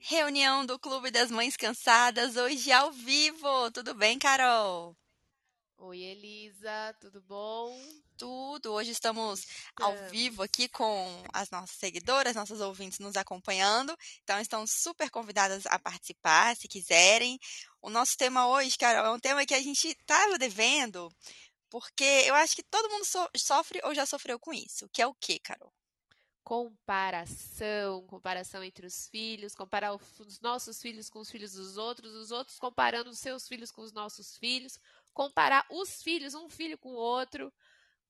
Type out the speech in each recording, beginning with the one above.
Reunião do Clube das Mães Cansadas, hoje ao vivo. Tudo bem, Carol? Oi, Elisa, tudo bom? Tudo. Hoje estamos ao vivo aqui com as nossas seguidoras, nossos ouvintes nos acompanhando. Então, estão super convidadas a participar, se quiserem. O nosso tema hoje, Carol, é um tema que a gente estava devendo, porque eu acho que todo mundo so sofre ou já sofreu com isso. Que é o quê, Carol? Comparação, comparação entre os filhos, comparar os nossos filhos com os filhos dos outros, os outros comparando os seus filhos com os nossos filhos, comparar os filhos, um filho com o outro.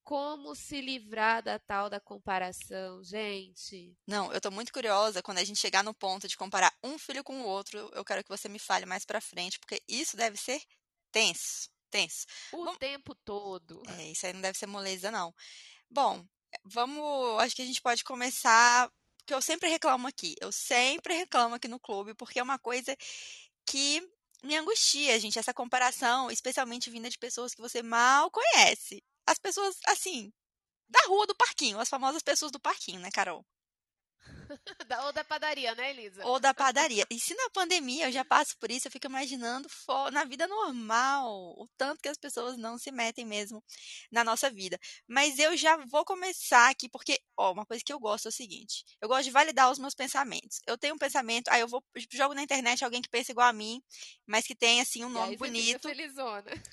Como se livrar da tal da comparação, gente? Não, eu tô muito curiosa quando a gente chegar no ponto de comparar um filho com o outro. Eu quero que você me fale mais pra frente, porque isso deve ser tenso, tenso. O Bom, tempo todo. É, isso aí não deve ser moleza, não. Bom, vamos. Acho que a gente pode começar. Porque eu sempre reclamo aqui. Eu sempre reclamo aqui no clube, porque é uma coisa que me angustia, gente, essa comparação, especialmente vinda de pessoas que você mal conhece. As pessoas, assim, da rua do parquinho, as famosas pessoas do parquinho, né, Carol? Da, ou da padaria, né, Elisa? Ou da padaria. E se na pandemia eu já passo por isso, eu fico imaginando na vida normal o tanto que as pessoas não se metem mesmo na nossa vida. Mas eu já vou começar aqui, porque, ó, uma coisa que eu gosto é o seguinte: eu gosto de validar os meus pensamentos. Eu tenho um pensamento, aí eu vou jogo na internet alguém que pensa igual a mim, mas que tem assim um nome bonito.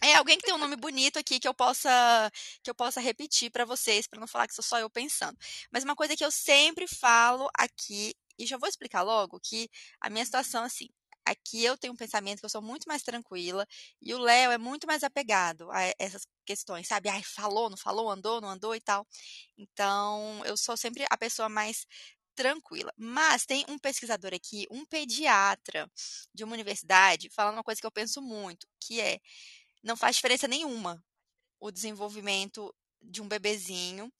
É, alguém que tem um nome bonito aqui que eu possa que eu possa repetir para vocês, para não falar que sou só eu pensando. Mas uma coisa que eu sempre falo aqui, e já vou explicar logo que a minha situação, assim, aqui eu tenho um pensamento que eu sou muito mais tranquila e o Léo é muito mais apegado a essas questões, sabe? Ai, falou, não falou, andou, não andou e tal. Então, eu sou sempre a pessoa mais tranquila. Mas tem um pesquisador aqui, um pediatra de uma universidade, falando uma coisa que eu penso muito, que é não faz diferença nenhuma o desenvolvimento de um bebezinho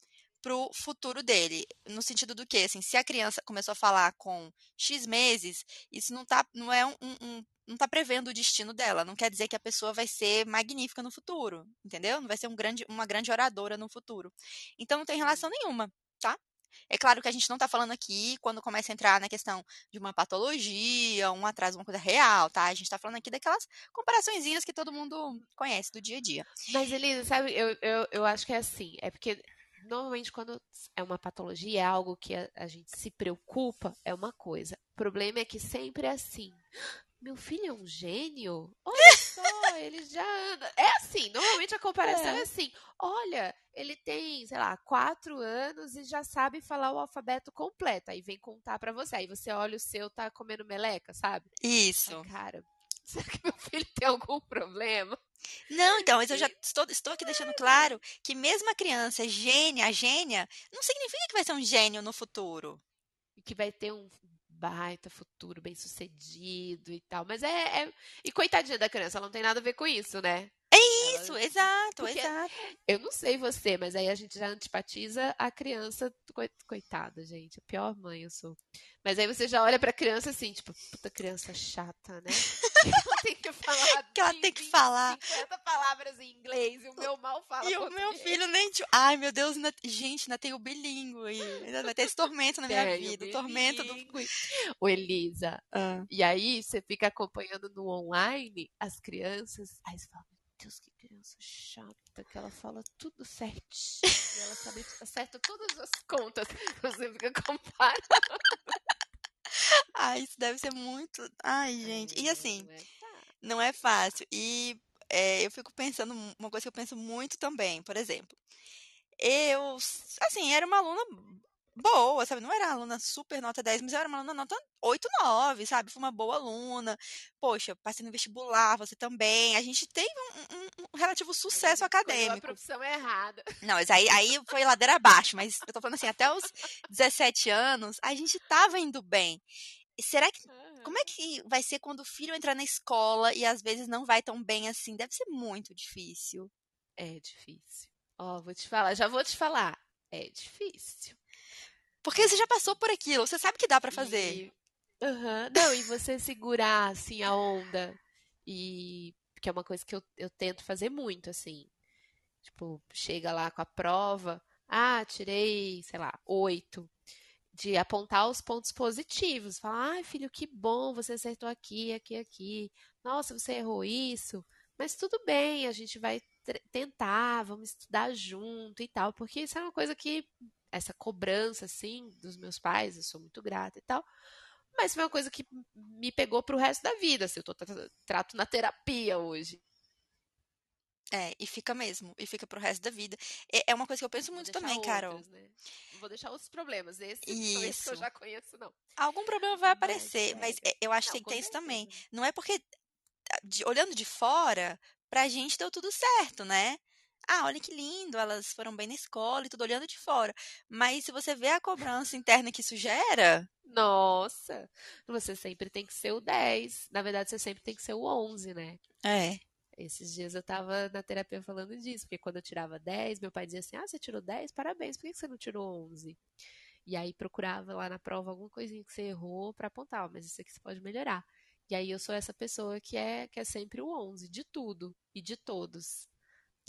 pro futuro dele. No sentido do que, assim, se a criança começou a falar com X meses, isso não tá, não é um, um não tá prevendo o destino dela. Não quer dizer que a pessoa vai ser magnífica no futuro, entendeu? Não vai ser um grande, uma grande oradora no futuro. Então não tem relação nenhuma, tá? É claro que a gente não está falando aqui quando começa a entrar na questão de uma patologia, um atraso, uma coisa real, tá? A gente está falando aqui daquelas comparaçõezinhas que todo mundo conhece do dia a dia. Mas, Elisa, sabe, eu, eu, eu acho que é assim. É porque normalmente quando é uma patologia, é algo que a, a, gente se preocupa, é uma coisa. O problema é que sempre é assim. Meu filho é um gênio? Olha só, ele já anda. É assim, normalmente a comparação é. é assim. Olha, ele tem, sei lá, quatro anos e já sabe falar o alfabeto completo. Aí vem contar para você. Aí você olha o seu, tá comendo meleca, sabe? Isso. Ai, cara, será que meu filho tem algum problema? Não, então, mas eu já estou, estou aqui deixando claro que mesmo a criança gênia, a gênia, não significa que vai ser um gênio no futuro. E que vai ter um baita futuro bem sucedido e tal. Mas é, é, E coitadinha da criança, ela não tem nada a ver com isso, né? É isso, ela... exato, Porque exato. Eu não sei você, mas aí a gente já antipatiza a criança. Coitada, gente. A pior mãe eu sou. Mas aí você já olha pra criança assim, tipo, puta criança chata, né? Tem que falar. que ela tem que falar. 50 palavras em inglês e o meu mal fala. E português. o meu filho nem. Ai, meu Deus, ainda... gente, ainda tem o bilíngue. Ainda vai ter esse tormento na minha tem vida. O, o tormento do. Ô, Elisa. Ah. E aí você fica acompanhando no online as crianças. Aí você fala, Deus, que criança chata, que ela fala tudo certinho. e ela sabe, acerta todas as contas. Você fica comparando. Ai, isso deve ser muito. Ai, gente. E assim, não é fácil. E é, eu fico pensando, uma coisa que eu penso muito também, por exemplo. Eu, assim, era uma aluna boa, sabe? Não era aluna super nota 10, mas eu era uma aluna nota 8, 9, sabe? Fui uma boa aluna. Poxa, passei no vestibular, você também. A gente teve um, um, um relativo sucesso acadêmico. a profissão errada. Não, mas aí, aí foi ladeira abaixo. Mas eu tô falando assim, até os 17 anos, a gente tava indo bem. Será que. Como é que vai ser quando o filho entrar na escola e às vezes não vai tão bem assim? Deve ser muito difícil. É difícil. Ó, oh, vou te falar, já vou te falar. É difícil. Porque você já passou por aquilo, você sabe que dá para fazer. E, uhum, não, e você segurar, assim, a onda. E. Que é uma coisa que eu, eu tento fazer muito, assim. Tipo, chega lá com a prova. Ah, tirei, sei lá, oito. De apontar os pontos positivos. Falar, ai, filho, que bom, você acertou aqui, aqui, aqui. Nossa, você errou isso. Mas tudo bem, a gente vai tentar, vamos estudar junto e tal. Porque isso é uma coisa que, essa cobrança, assim, dos meus pais, eu sou muito grata e tal. Mas foi uma coisa que me pegou pro resto da vida. Assim, eu tô, trato na terapia hoje. É, e fica mesmo, e fica pro resto da vida. É, é uma coisa que eu penso muito também, outras, Carol. Né? Vou deixar outros problemas. Esse Isso. Esse que eu já conheço, não. Algum problema vai aparecer, mas, mas é, eu acho não, que tem isso também. Não é porque, ah, de, olhando de fora, pra gente deu tudo certo, né? Ah, olha que lindo, elas foram bem na escola e tudo olhando de fora. Mas se você vê a cobrança interna que isso gera. Nossa, você sempre tem que ser o 10. Na verdade, você sempre tem que ser o 11, né? É. Esses dias eu tava na terapia falando disso, porque quando eu tirava 10, meu pai dizia assim: Ah, você tirou 10? Parabéns, por que você não tirou 11? E aí procurava lá na prova alguma coisinha que você errou para apontar, mas isso aqui você pode melhorar. E aí eu sou essa pessoa que é, que é sempre o 11, de tudo e de todos.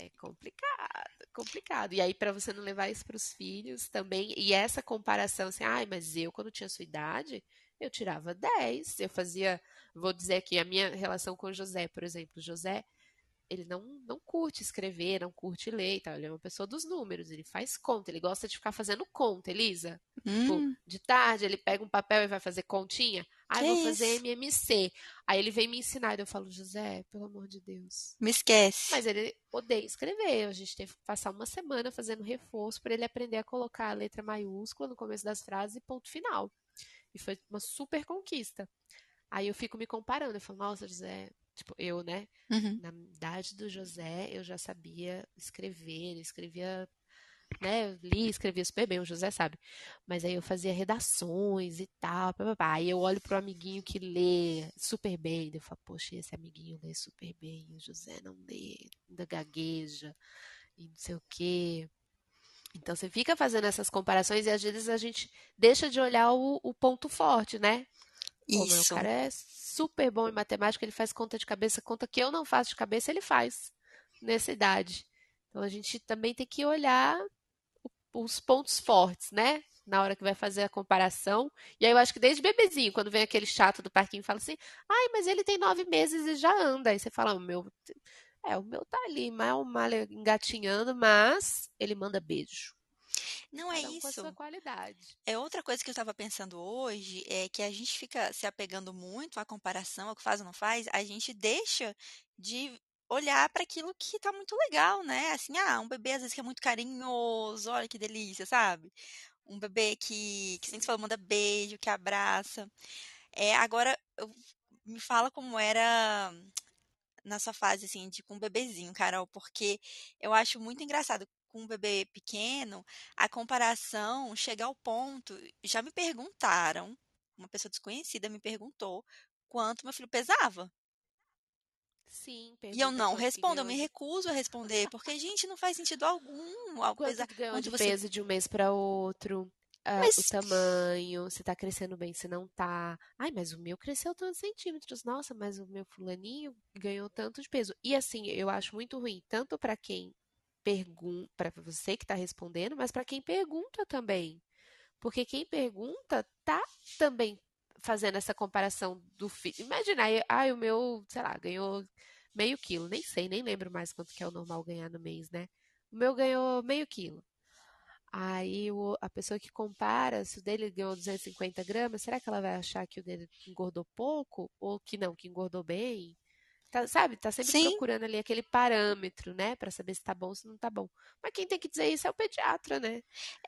É complicado, complicado. E aí, para você não levar isso para os filhos também, e essa comparação assim, ai, mas eu, quando tinha sua idade, eu tirava 10. Eu fazia, vou dizer aqui, a minha relação com o José, por exemplo. José, ele não, não curte escrever, não curte ler e tal. Ele é uma pessoa dos números, ele faz conta, ele gosta de ficar fazendo conta, Elisa. Tipo, hum. Tipo, de tarde ele pega um papel e vai fazer continha. Ah, vou fazer MMC. Aí ele vem me ensinar e eu falo, José, pelo amor de Deus. Me esquece. Mas ele odeia escrever. A gente teve que passar uma semana fazendo reforço para ele aprender a colocar a letra maiúscula no começo das frases e ponto final. E foi uma super conquista. Aí eu fico me comparando. Eu falo, nossa, José, Tipo, eu, né? Uhum. Na idade do José, eu já sabia escrever, escrevia, né? Eu li, escrevia super bem, o José sabe. Mas aí eu fazia redações e tal, papapá. Aí eu olho pro amiguinho que lê super bem, eu falo, poxa, esse amiguinho lê super bem, o José não lê, ainda gagueja, e não sei o quê. Então você fica fazendo essas comparações e às vezes a gente deixa de olhar o, o ponto forte, né? Isso. o cara é super bom em matemática, ele faz conta de cabeça, conta que eu não faço de cabeça, ele faz nessa idade. Então a gente também tem que olhar os pontos fortes, né? Na hora que vai fazer a comparação. E aí eu acho que desde bebezinho, quando vem aquele chato do parquinho e fala assim, ai, mas ele tem nove meses e já anda. Aí você fala, o meu. É, o meu tá ali, mal, mal engatinhando, mas ele manda beijo. Não é isso. Com a sua qualidade. É outra coisa que eu estava pensando hoje, é que a gente fica se apegando muito à comparação, ao que faz ou não faz, a gente deixa de olhar para aquilo que está muito legal, né? Assim, ah, um bebê às vezes que é muito carinhoso, olha que delícia, sabe? Um bebê que, que nem se falou, manda beijo, que abraça. É, agora, eu, me fala como era na sua fase, assim, de com um bebezinho, Carol, porque eu acho muito engraçado com um bebê pequeno, a comparação chega ao ponto. Já me perguntaram, uma pessoa desconhecida me perguntou quanto meu filho pesava. Sim, E eu não respondo, eu me recuso a responder, porque, gente, não faz sentido algum. Quanto coisa, ganhou de você... peso de um mês para outro? Uh, mas... O tamanho, se tá crescendo bem, se não tá. Ai, mas o meu cresceu tantos centímetros. Nossa, mas o meu fulaninho ganhou tanto de peso. E assim, eu acho muito ruim, tanto para quem para você que está respondendo, mas para quem pergunta também. Porque quem pergunta tá também fazendo essa comparação do filho. Imagina, aí, o meu, sei lá, ganhou meio quilo, nem sei, nem lembro mais quanto que é o normal ganhar no mês, né? O meu ganhou meio quilo. Aí o, a pessoa que compara, se o dele ganhou 250 gramas, será que ela vai achar que o dele engordou pouco? Ou que não, que engordou bem? Tá, sabe? Tá sempre Sim. procurando ali aquele parâmetro, né? para saber se tá bom ou se não tá bom. Mas quem tem que dizer isso é o pediatra, né?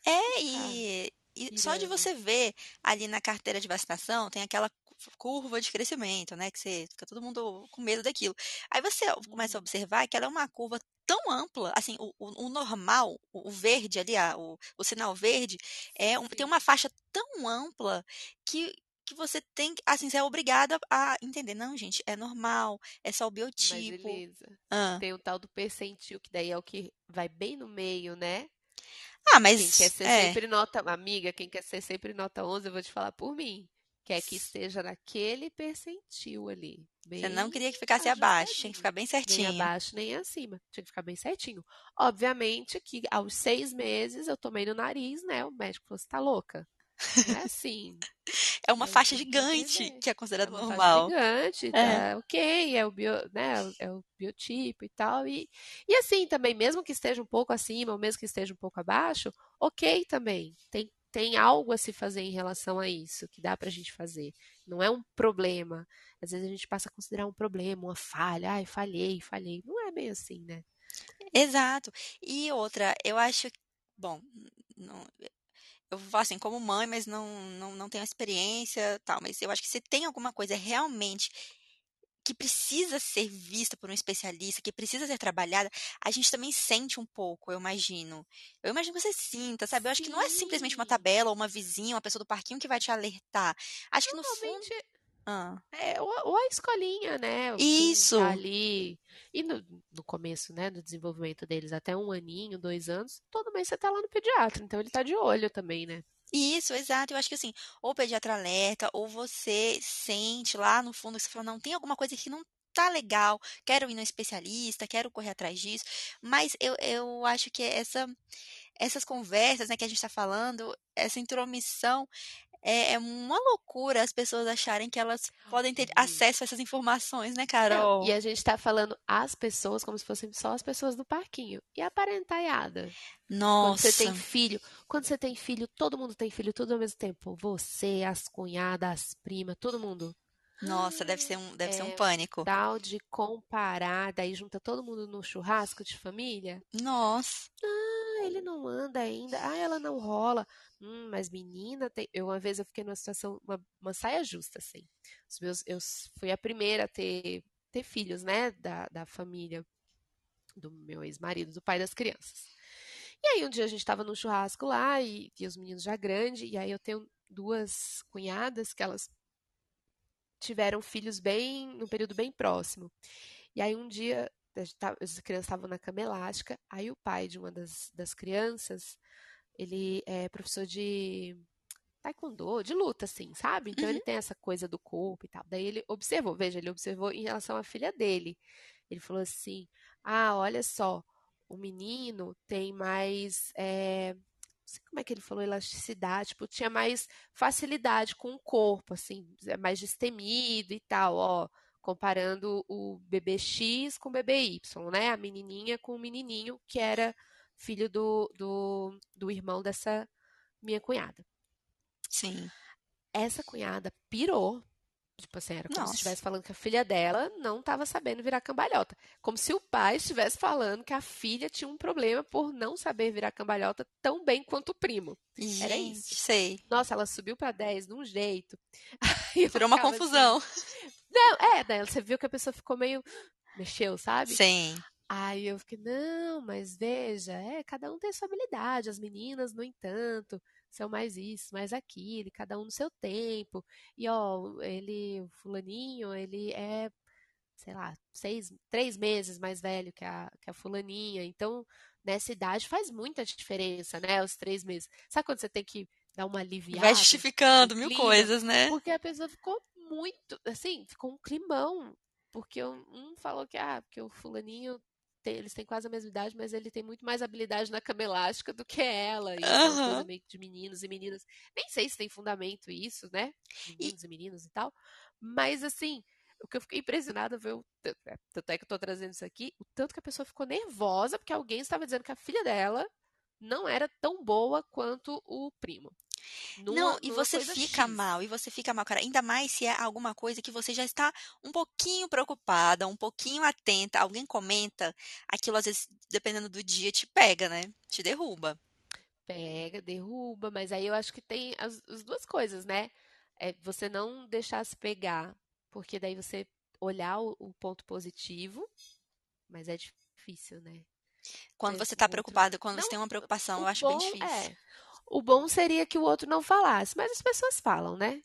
É, e, e só de você ver ali na carteira de vacinação, tem aquela curva de crescimento, né? Que você fica todo mundo com medo daquilo. Aí você começa a uhum. observar que ela é uma curva tão ampla, assim, o, o, o normal, o, o, verde ali, o, o sinal verde, é um, tem uma faixa tão ampla que que você tem que, assim, você é obrigada a entender. Não, gente, é normal, é só o biotipo. Mas, Elisa, ah. tem o tal do percentil, que daí é o que vai bem no meio, né? Ah, mas. Quem quer ser é. sempre nota. Amiga, quem quer ser sempre nota 11, eu vou te falar por mim. Quer que esteja naquele percentil ali. Você não queria que ficasse abaixo, tinha que ficar bem certinho. Nem abaixo, nem acima. Tinha que ficar bem certinho. Obviamente que aos seis meses eu tomei no nariz, né? O médico falou: você tá louca? Não é assim. É uma É faixa que gigante que é É considerado uma faixa normal. gigante, É. tá ok, é o, bio, né, é o biotipo e tal. E, e assim também, mesmo que esteja um pouco acima ou mesmo que esteja um pouco abaixo, ok também. Tem, tem algo a se fazer em relação a isso, que dá pra gente fazer. Não é um problema. Às vezes a gente passa a considerar um problema, uma falha. Ai, falhei, falhei. Não é bem assim, né? Exato. E outra, eu acho, bom, não, eu vou falar assim, como mãe, mas não, não, não tenho experiência, tal, mas eu acho que se tem alguma coisa realmente que precisa ser vista por um especialista, que precisa ser trabalhada, a gente também sente um pouco, eu imagino. Eu imagino que você sinta, sabe? Eu acho que não é simplesmente uma Sim. tabela ou uma vizinha, uma pessoa do parquinho que vai te alertar. Acho que no fundo. Ah, é ou, ou a escolinha, né? Isso! tá ali. E no, no começo, né, do desenvolvimento deles, até um aninho, dois anos, todo mês você tá lá no pediatra, então ele tá de olho também, né? Isso, exato. Eu acho que assim, ou o pediatra alerta, ou você sente lá no fundo que você fala, não, tem alguma coisa que não tá legal, quero ir no especialista, quero correr atrás disso. Mas eu, eu acho que essa, essas conversas, né, que a gente tá falando, essa intromissão, é, é uma loucura as pessoas acharem que elas podem ter acesso a essas informações, né, Não, Carol? e a gente tá falando as pessoas como se fossem só as pessoas do parquinho. E a parentaiada? Quando você tem Nossa, filho, quando você tem filho, todo mundo tem filho tudo ao mesmo tempo. Você, as cunhadas, as primas, todo mundo. nossa, deve ser um, deve ser um É pânico. tal de comparar, daí junta todo mundo no churrasco de família. Nossa, Ah, ele não anda ainda. Ah, ela não rola. Hum, mas menina, tem... eu uma vez eu fiquei numa situação, uma, uma saia justa, assim. Os meus, eu fui a primeira a ter, ter filhos, né, da, da família do meu ex-marido, do pai das crianças. E aí um dia a gente tava num churrasco lá e, e os meninos já grandes, e aí eu tenho duas cunhadas que elas tiveram filhos bem, num período bem próximo. E aí um dia as crianças estavam na cama elástica, aí o pai de uma das, das crianças, ele é professor de taekwondo, de luta, assim, sabe? Então uhum, ele tem essa coisa do corpo e tal. Daí ele observou, veja, ele observou em relação à filha dele. Ele falou assim: Ah, olha só, o menino tem mais. é, não sei como é que ele falou, elasticidade, tipo, tinha mais facilidade com o corpo, assim, é mais destemido e tal, ó. Comparando o bebê X com o bebê Y, né? A menininha com o menininho, que era filho do, do, do irmão dessa minha cunhada. sim. Essa cunhada pirou. Tipo assim, era como se Nossa, estivesse falando que a filha dela não estava sabendo virar cambalhota. Como se o pai estivesse falando que a filha tinha um problema por não saber virar cambalhota tão bem quanto o primo. Era gente, isso. sei. Nossa, ela subiu pra 10 de um jeito. Virou uma assim. confusão. Não, é, daí você viu que a pessoa ficou meio. Mexeu, sabe? Sim. Aí eu fiquei, não, mas veja, é, cada um tem sua habilidade. As meninas, no entanto, são mais isso, mais aquilo, cada um no seu tempo. E ó, ele, o fulaninho, ele é, sei lá, seis, três meses mais velho que a, que a fulaninha. Então, nessa idade faz muita diferença, né? Os três meses. Sabe quando você tem que dar uma Vai aliviada no justificando mil clima? coisas, né? Porque a pessoa ficou muito, assim, ficou um climão. Porque um um falou que, ah, porque o fulaninho, tem- eles têm quase a mesma idade, mas ele tem muito mais habilidade na cama elástica do que ela. E é uma coisa meio de meninos e meninas. Nem sei se tem fundamento isso, né? E Meninos e meninas e tal. Mas, assim, o que eu fiquei impressionada foi o é, tanto é que eu tô trazendo isso aqui, o tanto que a pessoa ficou nervosa porque alguém estava dizendo que a filha dela não era tão boa quanto o primo. Não, Numa, e numa você fica X. mal, e você fica mal, cara. Ainda mais se é alguma coisa que você já está um pouquinho preocupada, um pouquinho atenta. Alguém comenta, aquilo às vezes, dependendo do dia, te pega, né? Te derruba. Pega, derruba, mas aí eu acho que tem as, as duas coisas, né? É você não deixar se pegar, porque daí você olhar o, o ponto positivo, mas é difícil, né? Quando você esse tá outro. preocupado, quando você Não, tem uma preocupação, eu acho bem bom difícil. é. O bom seria que o outro não falasse, mas as pessoas falam, né?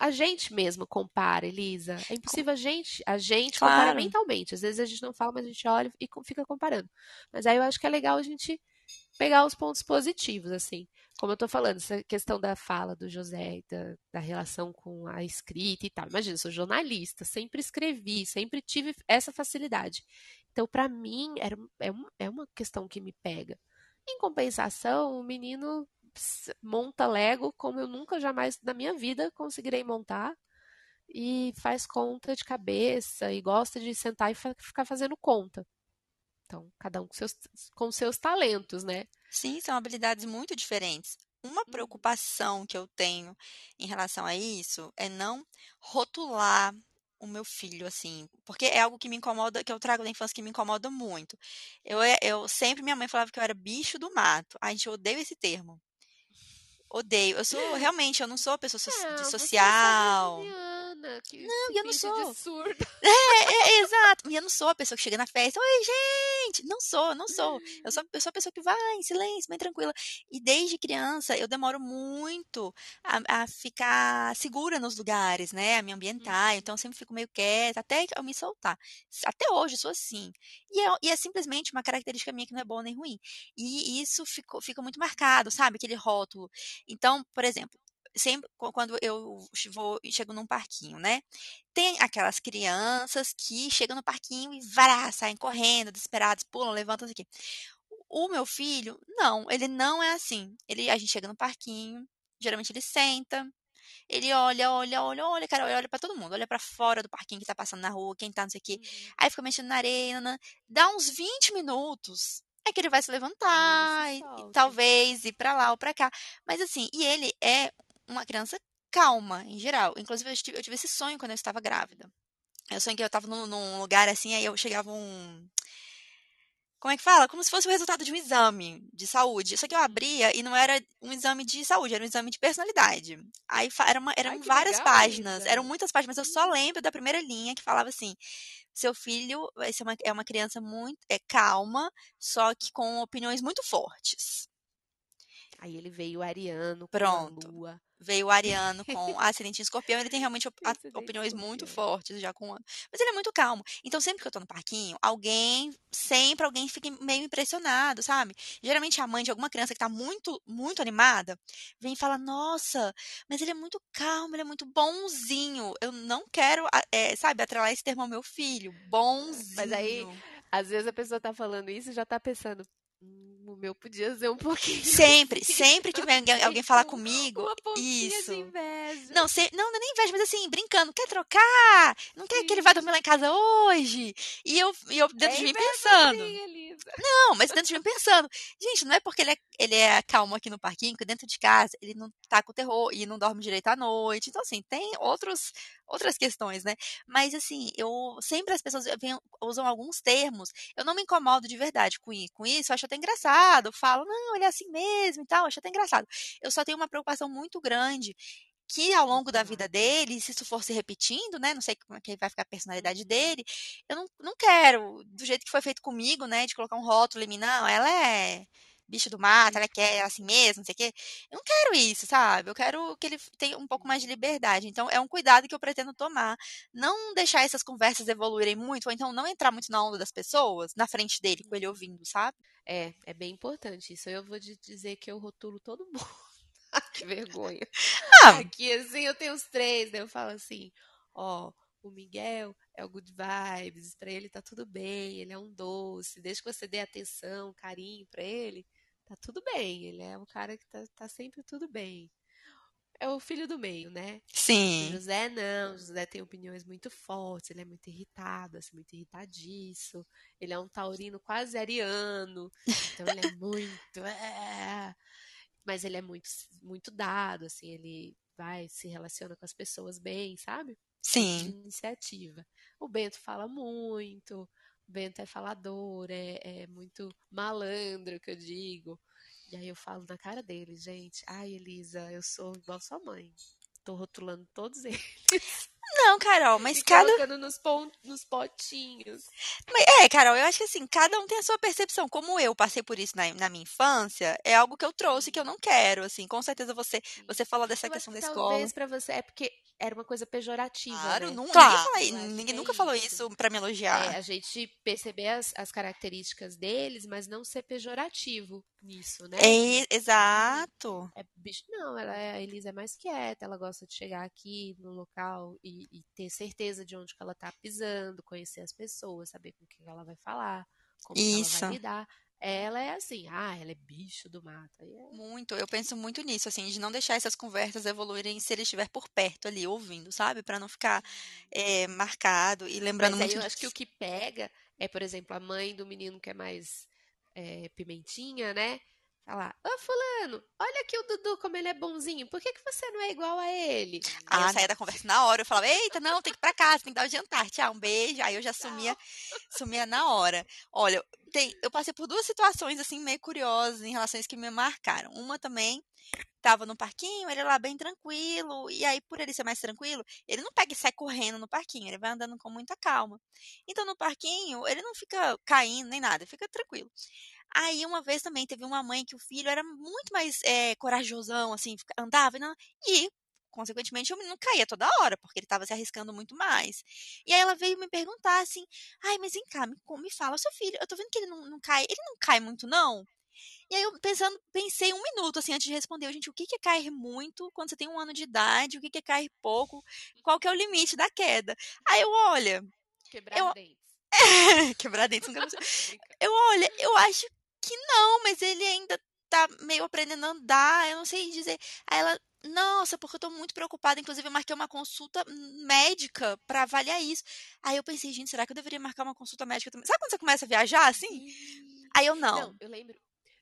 A gente mesmo compara, Elisa. É impossível a gente, a gente compara Claro. mentalmente. Às vezes a gente não fala, mas a gente olha e fica comparando. Mas aí eu acho que é legal a gente pegar os pontos positivos, assim. Como eu tô falando, essa questão da fala do José, da, da relação com a escrita e tal. Imagina, eu sou jornalista, sempre escrevi, sempre tive essa facilidade. Então, pra mim, era, é, um- é uma questão que me pega. Em compensação, o menino monta Lego como eu nunca jamais na minha vida conseguirei montar e faz conta de cabeça e gosta de sentar e fa ficar fazendo conta. Então, cada um com seus, com seus talentos, né? Sim, são habilidades muito diferentes. Uma Uhum. preocupação que eu tenho em relação a isso é não rotular o meu filho assim, porque é algo que me incomoda, que eu trago da infância que me incomoda muito. Eu, é- eu sempre minha mãe falava que eu era bicho do mato. A gente odeia esse termo. Odeio. Eu sou realmente, eu não sou pessoa so- de Não, você é social. que Não, eu não sou. surda. É, é, exato. E eu não sou a pessoa que chega na festa, oi, gente! Não sou, não sou. Eu sou, eu sou a pessoa que vai em silêncio, bem tranquila. E desde criança eu demoro muito a, a ficar segura nos lugares, né? A me ambientar. Uhum. Então eu sempre fico meio quieta, até eu me soltar. Até hoje eu sou assim. E é, e é simplesmente uma característica minha que não é boa nem ruim. E isso ficou, fica muito marcado, sabe? Aquele rótulo. Então, por exemplo, sempre qu- quando eu vou chego num parquinho, né? Tem aquelas crianças que chegam no parquinho e vará, saem correndo, desesperados, pulam, levantam, não sei o meu filho, não, ele não é assim. Ele, a gente chega no parquinho, geralmente ele senta, ele olha, olha, olha, olha, cara, olha pra todo mundo, olha pra fora do parquinho que tá passando na rua, quem tá, não sei o quê. Uhum. Aí fica mexendo na areia, nanã. dá uns 20 minutos, é que ele vai se levantar, se e, e talvez ir pra lá ou pra cá. Mas assim, e ele é uma criança calma, em geral. Inclusive, eu tive, eu tive esse sonho quando eu estava grávida. Eu sonhei que eu tava num, num lugar assim, aí eu chegava um. Como é que fala? Como se fosse o resultado de um exame de saúde. Só que eu abria e não era um exame de saúde, era um exame de personalidade. Aí era uma- Ai, eram que várias legal, páginas, eram muitas páginas, mas eu só Uhum. lembro da primeira linha que falava assim: seu filho vai ser uma, é uma criança muito é, calma, só que com opiniões muito fortes. Aí ele veio ariano com a Pronto. lua. Veio o Ariano com ascendente em escorpião, ele tem realmente op- opiniões muito fortes já com ano. Mas ele é muito calmo. Então, sempre que eu tô no parquinho, alguém, sempre alguém fica meio impressionado, sabe? Geralmente a mãe de alguma criança que tá muito, muito animada, vem e fala: Nossa, mas ele é muito calmo, ele é muito bonzinho. Eu não quero, é, sabe, atrelar esse termo ao meu filho. Mas aí, Bonzinho. às vezes a pessoa tá falando isso e já tá pensando, "Hum, o meu podia ser um pouquinho Sempre, sempre que vem alguém, falar com comigo, uma pontinha de isso. inveja. Não, se, não, não é nem inveja, mas assim, brincando, quer trocar? Não quer que ele vá dormir lá em casa hoje? E eu, e eu dentro É de mim pensando. sim. Não, mas dentro de mim pensando. Gente, não é porque ele é, ele é calmo aqui no parquinho, que dentro de casa ele não tá com terror e não dorme direito à noite. Então, assim, tem outros, outras questões, né? Mas, assim, eu sempre as pessoas vêm- usam alguns termos. Eu não me incomodo de verdade com, com isso, eu acho até engraçado. Eu falo, não, ele é assim mesmo e tal, acho até engraçado. Eu só tenho uma preocupação muito grande que ao longo da vida Rotular. dele, se isso for se repetindo, né, não sei como é que vai ficar a personalidade Uhum. dele, eu não, não quero, do jeito que foi feito comigo, né, de colocar um rótulo em mim, não, ela é bicho do mato, ela quer assim mesmo, não sei o quê. Eu não quero isso, sabe? Eu quero que ele tenha um pouco mais de liberdade. Então, é um cuidado que eu pretendo tomar. Não deixar essas conversas evoluírem muito, ou então não entrar muito na onda das pessoas, na frente dele, com ele ouvindo, sabe? É, é bem importante isso. Eu vou dizer que eu rotulo todo mundo. Que vergonha. Ah, Aqui, assim, eu tenho os três, né? Eu falo assim, ó, o Miguel é o good vibes, pra ele tá tudo bem, ele é um doce, desde que você dê atenção, carinho pra ele, tá tudo bem, ele é um cara que tá, tá sempre tudo bem. É o filho do meio, né? O sim. José não, o José tem opiniões muito fortes, ele é muito irritado, assim, muito irritadiço. Ele é um taurino quase ariano, então ele é muito. "É". Mas ele é muito, muito dado, assim, ele vai, se relaciona com as pessoas bem, sabe? Muito de Sim. iniciativa. O Bento fala muito, o Bento é falador, é, é muito malandro, que eu digo. E aí eu falo na cara dele, gente, ai, Elisa, eu sou igual sua mãe. Tô rotulando todos eles Não, Carol, mas cada. colocando nos, pon- nos potinhos. Mas, É, Carol, eu acho que assim, cada um tem a sua percepção. Como eu passei por isso na, na minha infância, é algo que eu trouxe que eu não quero, assim. Com certeza você, você falou dessa acho questão que da escola. talvez pra você é porque era uma coisa pejorativa, Claro, né? ninguém Claro. fala, ninguém é nunca falou isso. pra me É, elogiar. a gente perceber as, as características deles, mas não ser pejorativo nisso, né? É, exato. é bicho, não, ela é, a Elisa é mais quieta, ela gosta de chegar aqui no local e, e ter certeza de onde que ela tá pisando, conhecer as pessoas, saber com quem ela vai falar, como que ela vai Isso. lidar. ela é assim, ah, ela é bicho do mato. É... Muito, eu penso muito nisso, assim, de não deixar essas conversas evoluírem se ele estiver por perto ali, ouvindo, sabe? para não ficar é, marcado e lembrando Mas muito. eu acho que o que pega é, por exemplo, a mãe do menino que é mais é, pimentinha, né? Falar, ô fulano, olha aqui o Dudu como ele é bonzinho, por que, que você não é igual a ele? Aí ah, eu saía da conversa na hora, eu falava, eita, não, tem que ir pra casa, tem que dar o jantar, tchau, um beijo. Aí eu já sumia, sumia na hora. Olha, tem, eu passei por duas situações, assim, meio curiosas em relações que me marcaram. Uma também, tava no parquinho, ele lá bem tranquilo, e aí por ele ser mais tranquilo, ele não pega e sai correndo no parquinho, ele vai andando com muita calma. Então no parquinho, ele não fica caindo nem nada, fica tranquilo. Aí uma vez também teve uma mãe que o filho era muito mais é, corajosão, assim, andava e, não, e consequentemente o menino caía toda hora, porque ele estava se arriscando muito mais. E aí ela veio me perguntar assim, ai, mas vem cá, me, me fala, seu filho, eu tô vendo que ele não, não cai, ele não cai muito não? E aí eu pensando, pensei um minuto assim antes de responder, gente, o que é cair muito quando você tem um ano de idade, o que é cair pouco, qual que é o limite da queda? Aí eu, olha, quebrar eu... dentes. quebrar dentes nunca Eu olha, eu acho que não, mas ele ainda tá meio aprendendo a andar, eu não sei dizer. Aí ela, nossa, porque eu tô muito preocupada. Inclusive, eu marquei uma consulta médica para avaliar isso. Aí eu pensei, gente, será que eu deveria marcar uma consulta médica também? Sabe quando você começa a viajar assim? Aí eu não. Não, eu lembro.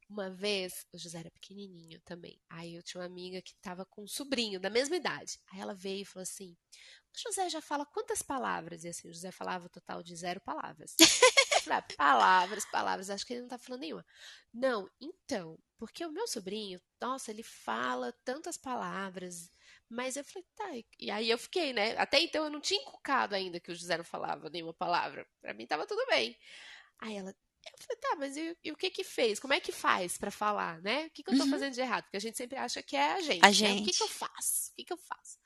Uma vez, o José era pequenininho também. Aí eu tinha uma amiga que tava com um sobrinho da mesma idade. Aí ela veio e falou assim: O José já fala quantas palavras? E assim, o José falava o total de zero palavras. Ah, palavras, palavras, acho que ele não tá falando nenhuma. Não, então, porque o meu sobrinho, nossa, ele fala tantas palavras. Mas eu falei, tá. E aí eu fiquei, né? Até então eu não tinha encucado ainda que o José não falava nenhuma palavra. Pra mim tava tudo bem. Aí ela, eu falei, tá, mas e, e, o que que fez? Como é que faz para falar, né? O que, que eu tô uhum. fazendo de errado? Porque a gente sempre acha que é a gente. A gente. Né? O que, que eu faço? O que, que eu faço?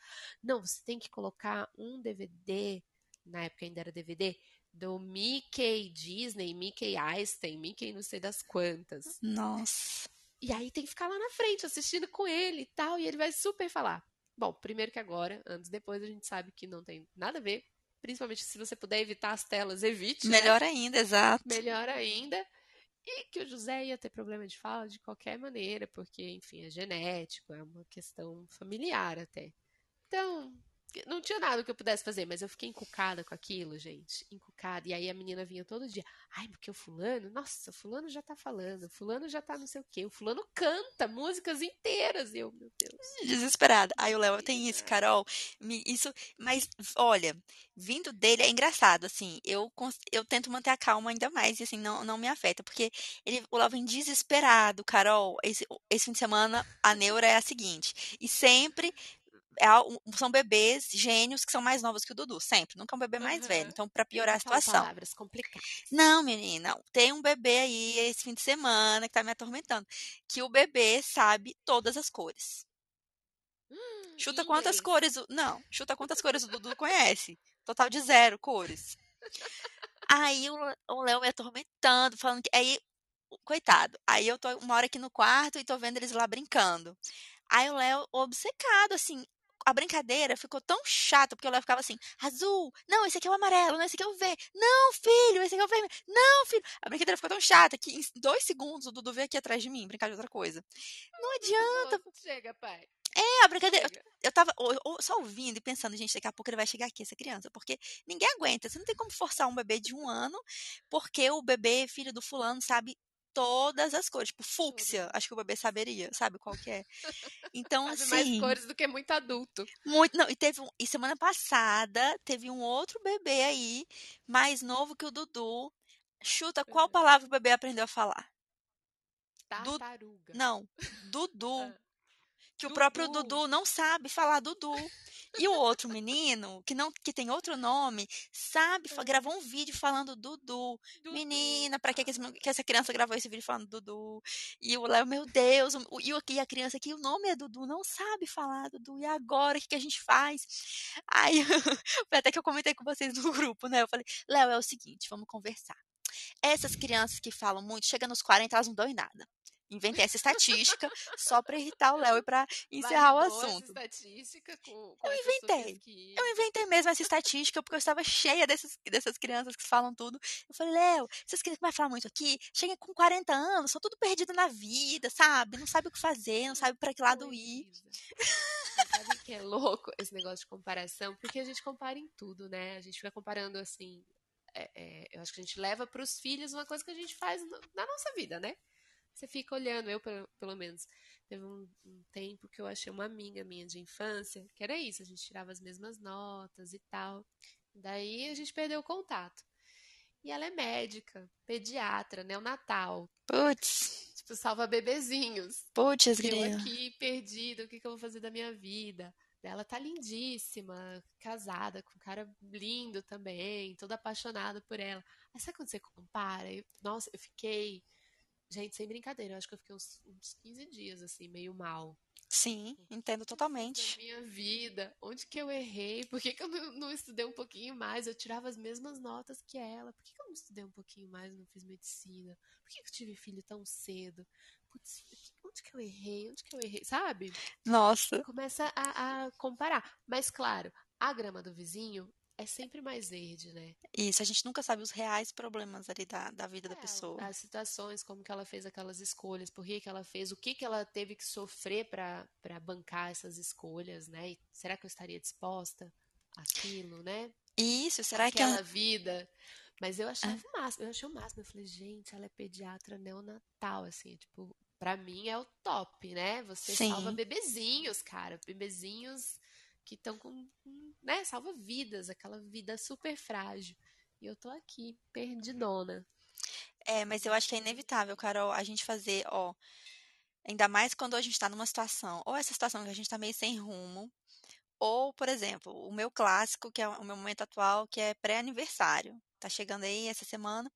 Não, você tem que colocar um DVD, na época ainda era DVD, do Mickey Disney, Mickey Einstein, Mickey não sei das quantas. Nossa. E aí tem que ficar lá na frente assistindo com ele e tal, e ele vai super falar. Bom, primeiro que agora, antes depois a gente sabe que não tem nada a ver Principalmente se você puder evitar as telas, evite. Né? Melhor né? ainda, exato. Melhor ainda. E que o José ia ter problema de fala de qualquer maneira, porque, enfim, é genético, é uma questão familiar até. Então, não tinha nada que eu pudesse fazer, mas eu fiquei encucada com aquilo, gente. Encucada. E aí a menina vinha todo dia. Ai, porque o fulano, nossa, o fulano já tá falando, o fulano já tá não sei o quê. O fulano canta músicas inteiras. E eu, meu Deus. Desesperada. Aí o Léo tem isso, Carol. Isso, mas olha, vindo dele é engraçado, assim. Eu, eu tento manter a calma ainda mais e assim, não, não me afeta. Porque ele, o Léo vem desesperado, Carol. Esse, esse fim de semana a neura é a seguinte. E sempre é, são bebês gênios que são mais novos que o Dudu, sempre. Nunca é um bebê mais uhum. velho. Então, para piorar a situação. palavras complicadas. Não, menina, tem um bebê aí esse fim de semana que tá me atormentando. Que o bebê sabe todas as cores. Hum, chuta quantas cores. O... Não, chuta quantas cores o Dudu conhece. Total de zero cores. Aí o Léo me atormentando, falando que. Aí, coitado. Aí eu tô uma hora aqui no quarto e tô vendo eles lá brincando. Aí o Léo, obcecado, assim, a brincadeira ficou tão chata, porque Léo ficava assim, azul, não, esse aqui é o amarelo, não, esse aqui é o verde, não, filho, esse aqui é o vermelho, não, filho. A brincadeira ficou tão chata que em dois segundos o Dudu veio aqui atrás de mim brincar de outra coisa. Não adianta. Chega, pai. É, a brincadeira. Eu, eu tava só ouvindo e pensando, gente, daqui a pouco ele vai chegar aqui, essa criança, porque ninguém aguenta. Você não tem como forçar um bebê de um ano, porque o bebê, filho do fulano, sabe todas as cores, tipo fúcsia, acho que o bebê saberia, sabe qual que é. Então sabe assim, mais cores do que muito adulto. Muito, não, e teve um, e semana passada teve um outro bebê aí, mais novo que o Dudu. Chuta qual hum. palavra o bebê aprendeu a falar? Tartaruga. Du, não, Dudu. Que Dudu. o próprio Dudu não sabe falar Dudu. E o outro menino, que não que tem outro nome, sabe, gravou um vídeo falando Dudu. Dudu. Menina, para que, que essa criança gravou esse vídeo falando Dudu? E o Léo, meu Deus, o, e aqui a criança que o nome é Dudu, não sabe falar Dudu. E agora, o que, que a gente faz? Aí, foi até que eu comentei com vocês no grupo, né? Eu falei, Léo, é o seguinte, vamos conversar. Essas crianças que falam muito, chega nos 40, elas não dão em nada inventei essa estatística só para irritar o Léo e para encerrar o assunto. Estatística com, com Eu inventei. pesquisa. Eu inventei mesmo essa estatística porque eu estava cheia desses, dessas crianças que falam tudo. Eu falei, Léo, essas crianças que vai falar muito aqui, chegam com 40 anos, são tudo perdido na vida, sabe? Não sabe o que fazer, não sabe para que lado ir. Mas Sabe que é louco esse negócio de comparação? Porque a gente compara em tudo, né? A gente fica comparando assim. é, é, eu acho que a gente leva para os filhos uma coisa que a gente faz no- na nossa vida, né? Você fica olhando, eu pelo, menos. Teve um, um tempo que eu achei uma amiga minha de infância, que era isso, a gente tirava as mesmas notas e tal. Daí a gente perdeu o contato. E ela é médica, pediatra, neonatal, Putz, tipo, salva bebezinhos. putz, Eu aqui perdida, o que, que eu vou fazer da minha vida? Ela tá lindíssima, casada, com um cara lindo também, toda apaixonada por ela. Mas sabe quando você compara? Eu- nossa, eu fiquei. Gente, sem brincadeira, eu acho que eu fiquei uns, uns 15 dias, assim, meio mal. Sim, entendo da totalmente. minha vida, onde que eu errei? Por que, que eu não, não estudei um pouquinho mais? Eu tirava as mesmas notas que ela. Por que, que eu não estudei um pouquinho mais? Não fiz medicina? Por que, que eu tive filho tão cedo? Putz, onde que eu errei? Onde que eu errei? Sabe? Nossa, Começa a, a comparar. Mas, claro, a grama do vizinho é sempre mais verde, né? isso, a gente nunca sabe os reais problemas ali da, da vida da É, pessoa. As situações, como que ela fez aquelas escolhas, por que que ela fez, o que que ela teve que sofrer para bancar essas escolhas, né? E será que eu estaria disposta àquilo, né? Isso, será que Aquela a... vida. Mas eu achava o máximo, eu achei o máximo. Eu falei, gente, ela é pediatra neonatal, assim, tipo, pra mim é o top, né? Você salva Sim. bebezinhos, cara, bebezinhos que estão com, né? Salva vidas, aquela vida super frágil. E eu tô aqui, perdidona. É, mas eu acho que é inevitável, Carol, a gente fazer, ó, ainda mais quando a gente tá numa situação, ou essa situação que a gente tá meio sem rumo, ou, por exemplo, o meu clássico, que é o meu momento atual, que é pré-aniversário. Tá chegando aí essa semana.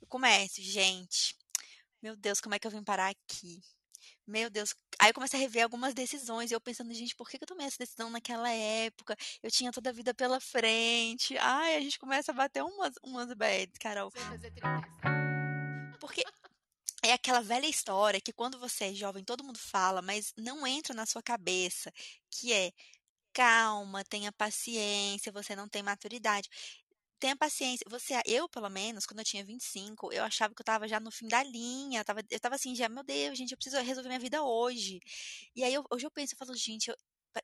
Eu começo, gente, meu Deus, como é que eu vim parar aqui? Meu Deus. Aí eu começo a rever algumas decisões e eu pensando, gente, por que eu tomei essa decisão naquela época? Eu tinha toda a vida pela frente. Ai, a gente começa a bater umas, umas bads, Carol. Você vai fazer 36. Porque é aquela velha história que quando você é jovem todo mundo fala, mas não entra na sua cabeça, que é calma, tenha paciência, você não tem maturidade. Tenha paciência. Você, eu, pelo menos, quando eu tinha 25, eu achava que eu tava já no fim da linha. Eu tava, eu tava assim, já, meu Deus, gente, eu preciso resolver minha vida hoje. E aí eu- hoje eu penso, eu falo, gente, eu,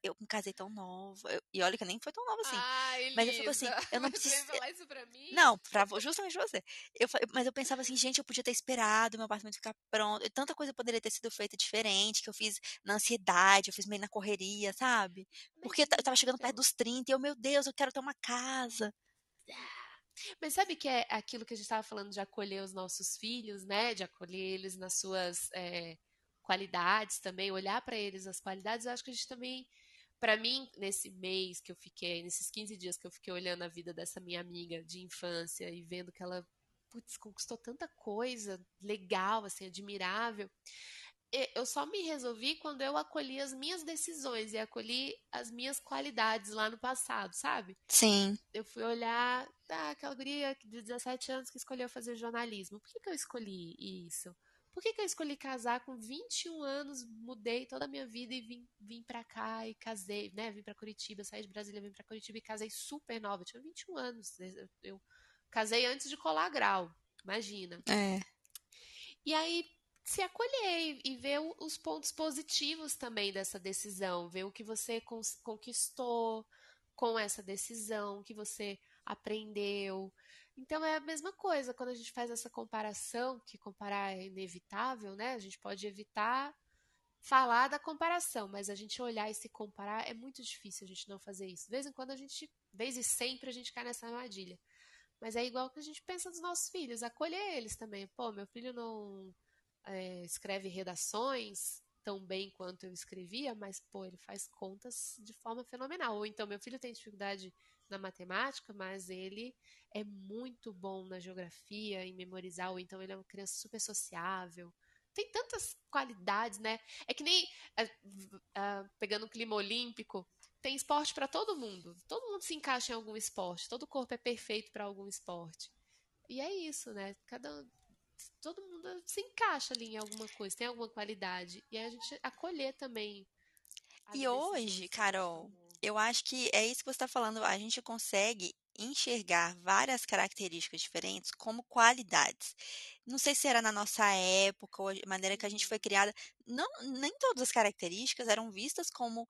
eu me casei tão nova. Eu- e olha que eu nem foi tão nova assim. Ai, Mas eu fico assim, eu não preciso. falar isso pra mim? Não, pra, justamente pra você. Eu, mas eu pensava assim, gente, eu podia ter esperado meu apartamento ficar pronto. E tanta coisa poderia ter sido feita diferente, que eu fiz na ansiedade, eu fiz meio na correria, sabe? Porque eu tava chegando perto então. dos 30 e eu, meu Deus, eu quero ter uma casa. Mas sabe que é aquilo que a gente estava falando de acolher os nossos filhos, né? De acolher eles nas suas é, qualidades também, olhar para eles as qualidades. Eu acho que a gente também, para mim, nesse mês que eu fiquei, nesses 15 dias que eu fiquei olhando a vida dessa minha amiga de infância e vendo que ela, putz, conquistou tanta coisa legal, assim, admirável. Eu só me resolvi quando eu acolhi as minhas decisões e acolhi as minhas qualidades lá no passado, sabe? Sim, eu fui olhar, tá, aquela guria de 17 anos que escolheu fazer jornalismo. Por que, que eu escolhi isso? Por que, que eu escolhi casar com 21 anos, mudei toda a minha vida e vim, vim pra cá e casei, né? Vim pra Curitiba, saí de Brasília, vim pra Curitiba e casei super nova. Eu tinha 21 anos. Eu, eu casei antes de colar grau, imagina. é. E aí se acolher e ver os pontos positivos também dessa decisão, ver o que você conquistou com essa decisão, o que você aprendeu. Então é a mesma coisa quando a gente faz essa comparação, que comparar é inevitável, né? A gente pode evitar falar da comparação, mas a gente olhar e se comparar é muito difícil a gente não fazer isso. De vez em quando a gente, vez e sempre a gente cai nessa armadilha. Mas é igual que a gente pensa dos nossos filhos, acolher eles também. Pô, meu filho não é, escreve redações tão bem quanto eu escrevia, mas pô, ele faz contas de forma fenomenal. Ou então meu filho tem dificuldade na matemática, mas ele é muito bom na geografia, em memorizar, ou então ele é uma criança super sociável. Tem tantas qualidades, né? É que nem ah, ah, pegando o clima olímpico, tem esporte para todo mundo. Todo mundo se encaixa em algum esporte. Todo corpo é perfeito para algum esporte. E é isso, né? Cada todo mundo se encaixa ali em alguma coisa, tem alguma qualidade. E a gente acolher também. E hoje, Carol, eu acho que é isso que você está falando. A gente consegue enxergar várias características diferentes como qualidades. Não sei se era na nossa época ou a maneira que a gente foi Uhum. criada. Não, nem todas as características eram vistas como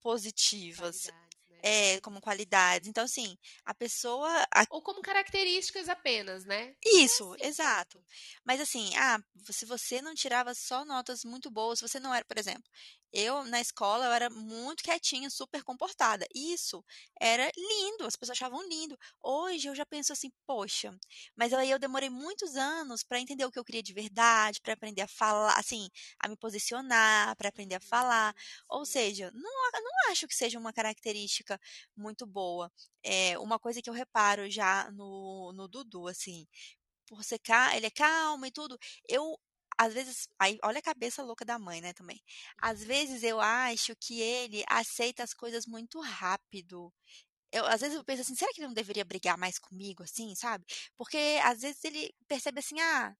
positivas, Qualidades, né? É, como qualidades. Então, assim, a pessoa. a- Ou como características apenas, né? É Isso, assim, exato. Mas assim, ah, se você não tirava só notas muito boas, você não era, por exemplo, eu na escola eu era muito quietinha, super comportada. Isso era lindo, as pessoas achavam lindo. Hoje eu já penso assim, poxa, mas aí eu demorei muitos anos para entender o que eu queria de verdade, para aprender a falar, assim, a me posicionar, para aprender a falar. Ou seja, não, não acho que seja uma característica muito boa. É uma coisa que eu reparo já no, no Dudu, assim, por ser ele é calmo e tudo, eu às vezes aí olha a cabeça louca da mãe, né, também. Às vezes eu acho que ele aceita as coisas muito rápido. Eu às vezes eu penso assim: "Será que ele não deveria brigar mais comigo, assim?", sabe. Porque às vezes ele percebe assim: "Ah,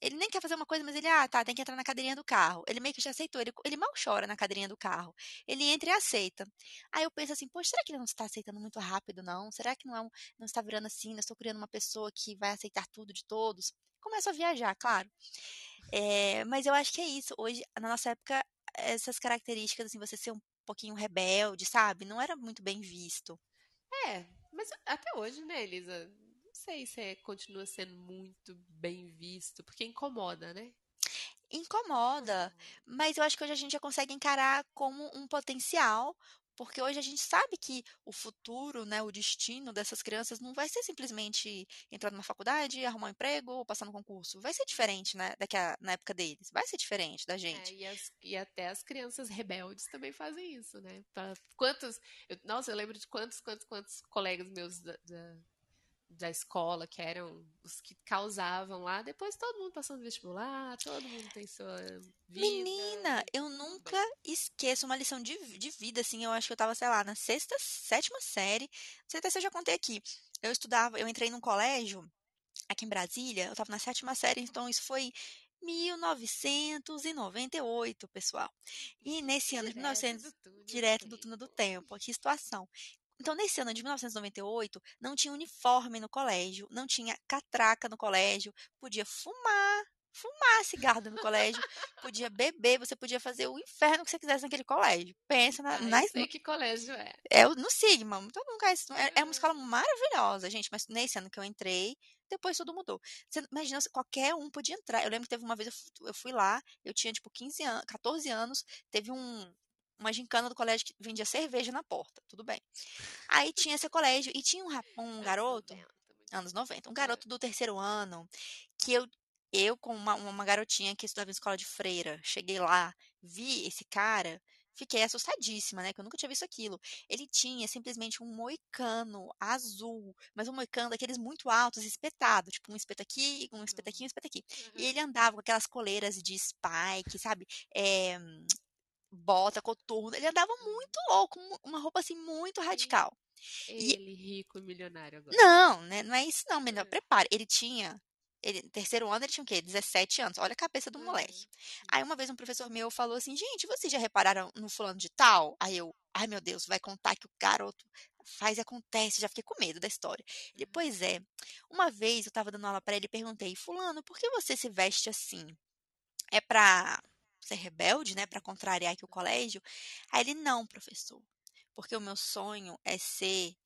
ele nem quer fazer uma coisa, mas ele: "Ah, tá, tem que entrar na cadeirinha do carro". Ele meio que já aceitou, ele ele mal chora na cadeirinha do carro. Ele entra e aceita. Aí eu penso assim: "Poxa, será que ele não está aceitando muito rápido não? Será que não é um não está virando assim, não estou criando uma pessoa que vai aceitar tudo de todos?". Começo a viajar, claro. Eh, mas eu acho que é isso, hoje na nossa época, essas características, assim, você ser um pouquinho rebelde, sabe, não era muito bem visto. É, mas até hoje, né, Elisa? Sei se é- continua sendo muito bem visto, porque incomoda, né? Incomoda, Incomoda. mas eu acho que hoje a gente já consegue encarar como um potencial, porque hoje a gente sabe que o futuro, né, o destino dessas crianças não vai ser simplesmente entrar numa faculdade, arrumar um emprego ou passar no concurso. Vai ser diferente, né, daqui a, na época deles. Vai ser diferente da É, gente. e, as- e até as crianças rebeldes também fazem isso, né? Pra- quantos. eu- nossa, eu lembro de quantos, quantos, quantos colegas meus da, da, da escola que eram os que causavam lá. Depois todo mundo passando vestibular, todo mundo tem sua vida Menina, eu nunca esqueço uma lição de, de vida, assim, eu acho que eu tava, sei lá, na sexta, sétima série. Não sei até se eu já contei aqui. Eu estudava, eu entrei num colégio aqui em Brasília, eu estava na sétima série, então isso foi 1998, pessoal. E nesse ano de Direto 1900, do túnel do direto do túnel do tempo, que situação. Então, nesse ano de 1998, não tinha uniforme no colégio, não tinha catraca no colégio, podia fumar, fumar cigarro do colégio, podia beber, você podia fazer o inferno que você quisesse naquele colégio. Pensa na, Tá, na, eu sei que colégio é. é no Sigma, todo mundo conhece. É é uma escola Aham. maravilhosa, gente, mas nesse ano que eu entrei, depois tudo mudou. Você imagina, qualquer um podia entrar. Eu lembro que teve uma vez, eu fu- eu fui lá, eu tinha tipo 15 anos, 14 anos, teve um, uma gincana do colégio que vendia cerveja na porta, tudo bem. Aí tinha esse colégio e tinha um, um garoto, 90, muito anos bom. 90, um É. garoto do terceiro ano, que eu, eu com uma, uma garotinha que estudava em escola de freira, cheguei lá, vi esse cara, fiquei assustadíssima, né? Que eu nunca tinha visto aquilo. Ele tinha simplesmente um moicano azul, mas um moicano daqueles muito altos, espetado, tipo um espeta aqui, um espeta aqui, um espeta aqui. E Aham. ele andava com aquelas coleiras de spike, sabe? É, bota, coturno. Ele andava Uhum. muito louco, um- uma roupa assim muito radical. E ele rico e milionário agora. não, né, não é isso não, menina, É. prepare. Ele tinha ele terceiro ano ele tinha o quê? 17 anos, olha a cabeça do moleque. Aham. Sim. Aí uma vez um professor meu falou assim: "Gente, vocês já repararam no fulano de tal?" Aí eu: "Ai meu Deus, vai contar que o garoto faz e acontece", já fiquei com medo da história. Ele: Aham. "Pois é, uma vez eu estava dando aula pra ele e perguntei: "Fulano, por que você se veste assim? É pra ser rebelde, né, pra contrariar aqui o colégio?" Aí ele: "Não, professor, porque o meu sonho é ser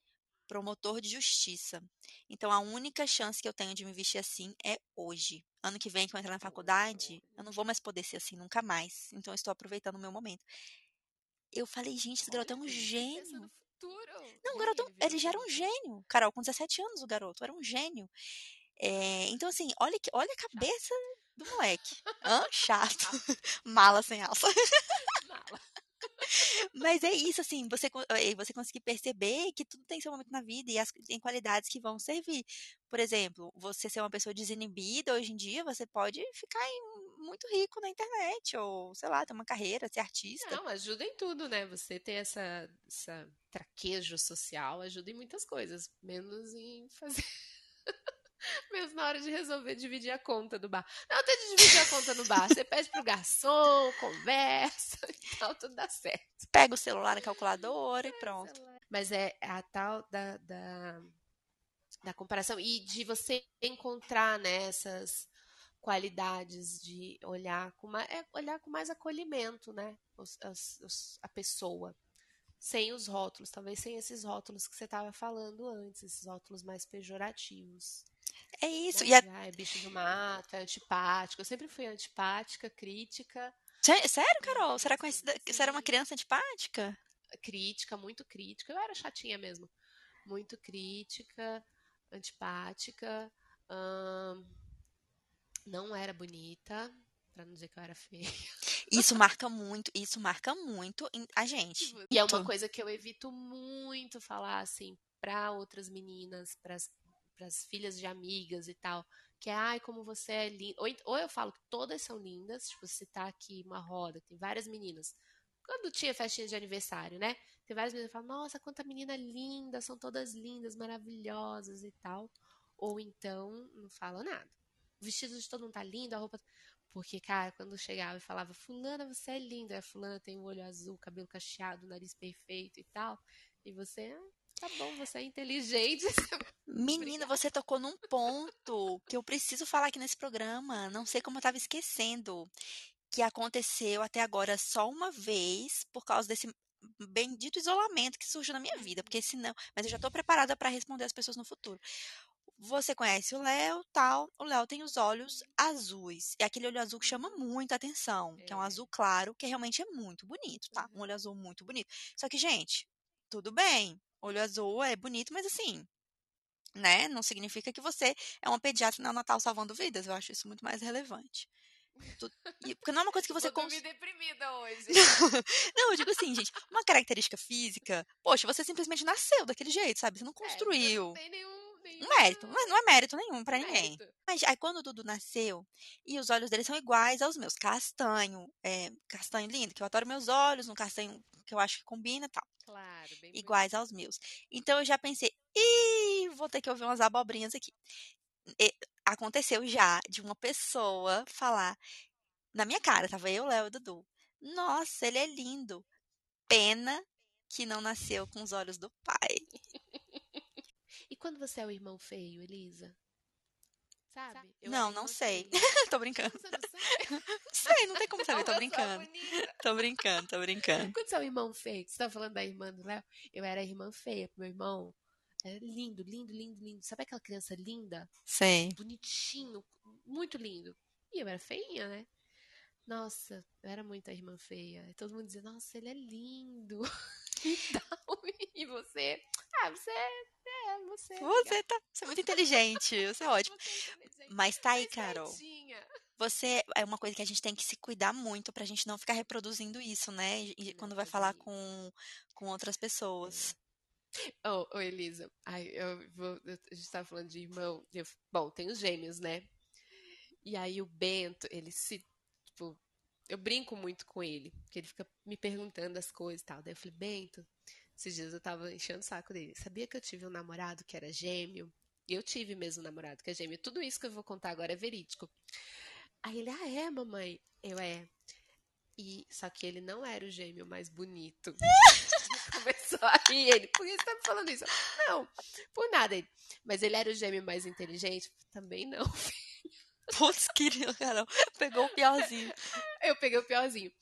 promotor de justiça. Então a única chance que eu tenho de me vestir assim é hoje. Ano que vem, que eu entrar na faculdade, eu não vou mais poder ser assim nunca mais. Então eu estou aproveitando o meu momento. Eu falei, gente, esse garoto é um no gênio. Não, o garoto, ele já era um gênio. Carol, com 17 anos, o garoto era um gênio. É, então, assim, olha, que, olha a cabeça do moleque. Hã? Chato. Mala sem alça. Mala. Mas é isso, assim, você, eh, você conseguir perceber que tudo tem seu momento na vida e as, tem qualidades que vão servir. Por exemplo, você ser uma pessoa desinibida hoje em dia, você pode ficar em- muito rico na internet, ou sei lá, ter uma carreira, ser artista. Não, ajuda em tudo, né? Você ter essa, essa traquejo social ajuda em muitas coisas, menos em fazer Mesmo na hora de resolver dividir a conta do bar. Não tem de dividir a conta no bar. Você pede pro garçom, conversa e tal, tudo dá certo. Pega o celular na calculadora e pronto. Mas é a tal da, da, da comparação e de você encontrar nessas né, qualidades de olhar com mais, é olhar com mais acolhimento, né? Os, os, a pessoa sem os rótulos, talvez sem esses rótulos que você estava falando antes, esses rótulos mais pejorativos. É isso. Né? E a... É bicho do mato, é antipático. Eu sempre fui antipática, crítica. Sério, Carol? Será conhecida... Você era uma criança antipática? Crítica, muito crítica. Eu era chatinha mesmo. Muito crítica, antipática. Hum... Não era bonita, para não dizer que eu era feia. Isso marca muito, isso marca muito a gente. E é uma coisa que eu evito muito falar assim para outras meninas, para as filhas de amigas e tal, que é, ai, como você é linda. Ou, ou eu falo que todas são lindas, tipo, se tá aqui uma roda, tem várias meninas. Quando tinha festinha de aniversário, né? Tem várias meninas que falam, nossa, quanta menina linda, são todas lindas, maravilhosas e tal. Ou então, não falo nada. O vestido de todo mundo tá lindo, a roupa. Porque, cara, quando chegava e falava, Fulana, você é linda, a Fulana tem o olho azul, cabelo cacheado, nariz perfeito e tal. E você, ah, tá bom, você é inteligente. Menina, você tocou num ponto que eu preciso falar aqui nesse programa. Não sei como eu tava esquecendo. Que aconteceu até agora só uma vez, por causa desse bendito isolamento que surgiu na minha vida. Porque senão. Mas eu já tô preparada para responder as pessoas no futuro. Você conhece o Léo, tal. O Léo tem os olhos azuis. É aquele olho azul que chama muito a atenção, que é um é. azul claro, que realmente é muito bonito, tá? Um olho azul muito bonito. Só que, gente, tudo bem. Olho azul é bonito, mas assim, né? Não significa que você é uma pediatra neonatal salvando vidas. Eu acho isso muito mais relevante. Porque não é uma coisa que você. Cons... me deprimida hoje. não, eu digo assim, gente, uma característica física, poxa, você simplesmente nasceu daquele jeito, sabe? Você não construiu. É, não tem nenhum um mérito, mas não é mérito nenhum para ninguém. Mas aí quando o Dudu nasceu, e os olhos dele são iguais aos meus, castanho, é, castanho lindo, que eu adoro meus olhos, um castanho que eu acho que combina e tal. Claro, bem Iguais bonito. aos meus. Então eu já pensei, ih, vou ter que ouvir umas abobrinhas aqui. E, aconteceu já de uma pessoa falar na minha cara, tava eu, Léo e Dudu. Nossa, ele é lindo. Pena que não nasceu com os olhos do pai. E quando você é o irmão feio, Elisa? Sabe? Eu não, não sei. tô brincando. Você não sabe? sei, não tem como saber, tô brincando. tô brincando, tô brincando. Quando você é o irmão feio, você tá falando da irmã do Léo? Eu era a irmã feia, meu irmão era lindo, lindo, lindo, lindo. Sabe aquela criança linda? Sei. Bonitinho, muito lindo. E eu era feinha, né? Nossa, eu era muito a irmã feia. E todo mundo dizia, nossa, ele é lindo. e. E você? Ah, você é é, você. É você tá. Você é muito inteligente. Você é ótimo. Você é Mas tá aí, Carol. Você é uma coisa que a gente tem que se cuidar muito pra gente não ficar reproduzindo isso, né? E quando vai falar com, com outras pessoas. Ô, oh, oh, Elisa, ai, eu vou, eu, a gente tava falando de irmão. Eu, bom, tem os gêmeos, né? E aí o Bento, ele se. Tipo, eu brinco muito com ele, porque ele fica me perguntando as coisas e tal. Daí eu falei, Bento, esses dias eu tava enchendo o saco dele. Sabia que eu tive um namorado que era gêmeo? Eu tive mesmo um namorado que é gêmeo. Tudo isso que eu vou contar agora é verídico. Aí ele, ah, é, mamãe? Eu, é. E, só que ele não era o gêmeo mais bonito. Começou a rir ele. Por que você tá me falando isso? Não, por nada. Ele. Mas ele era o gêmeo mais inteligente? Também não, Putz, querido, Carol. Pegou o piorzinho. Eu peguei o piorzinho.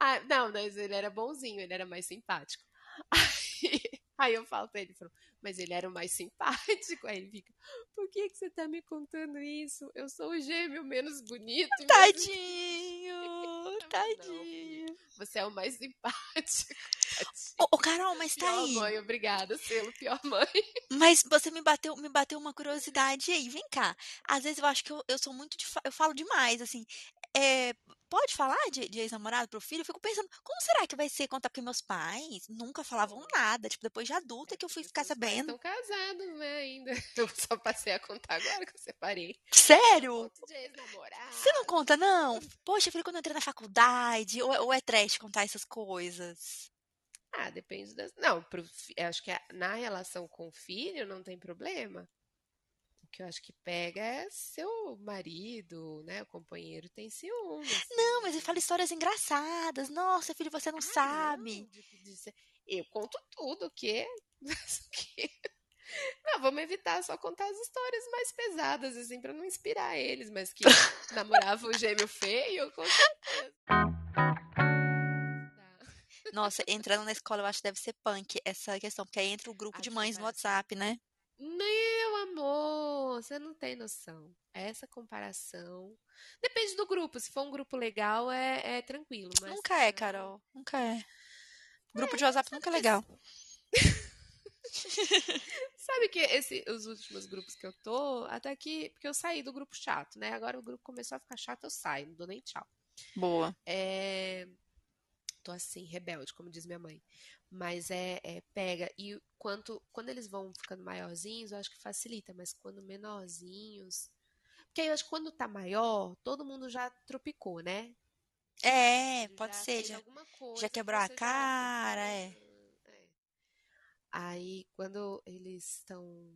Ah, não, mas ele era bonzinho, ele era mais simpático. Aí, aí eu falo pra ele, falo, mas ele era o mais simpático. Aí ele fica, por que, que você tá me contando isso? Eu sou o gêmeo menos bonito. Tadinho, tadinho. Não, você é o mais simpático. Ô, ô, Carol, mas tá pior aí. mãe, obrigada, selo pior mãe. Mas você me bateu, me bateu uma curiosidade aí, vem cá. Às vezes eu acho que eu, eu sou muito, de, eu falo demais, assim. É, pode falar de, de ex-namorado pro filho? Eu fico pensando, como será que vai ser contar? Porque meus pais nunca falavam nada. Tipo, depois de adulta que eu fui ficar sabendo. Estão casados, né, ainda. Eu só passei a contar agora que eu separei. Sério? Você não conta, não? Poxa, eu falei quando eu entrei na faculdade. Ou, ou é trash contar essas coisas? Ah, depende das. Não, pro... acho que na relação com o filho não tem problema que eu acho que pega é seu marido, né? O companheiro tem ciúme. Assim, não, mas ele fala histórias engraçadas. Nossa, filho, você não ah, sabe. Não, de, de, de, eu conto tudo, o quê? Não, vamos evitar só contar as histórias mais pesadas, assim, pra não inspirar eles, mas que namorava o gêmeo feio, com certeza. Nossa, entrando na escola eu acho que deve ser punk essa questão, porque aí entra o grupo acho de mães no WhatsApp, né? Meu amor, você não tem noção. Essa comparação. Depende do grupo. Se for um grupo legal, é, é tranquilo. Mas... Nunca é, Carol. Nunca é. Grupo é, de WhatsApp nunca é legal. Sabe que esse, os últimos grupos que eu tô, até que. Porque eu saí do grupo chato, né? Agora o grupo começou a ficar chato, eu saio, não dou nem tchau. Boa. É, tô assim, rebelde, como diz minha mãe. Mas é, é, pega. E quanto, quando eles vão ficando maiorzinhos, eu acho que facilita, mas quando menorzinhos. Porque aí eu acho que quando tá maior, todo mundo já tropicou, né? É, pode ser. Já, já quebrou a cara, já... é. é. Aí quando eles estão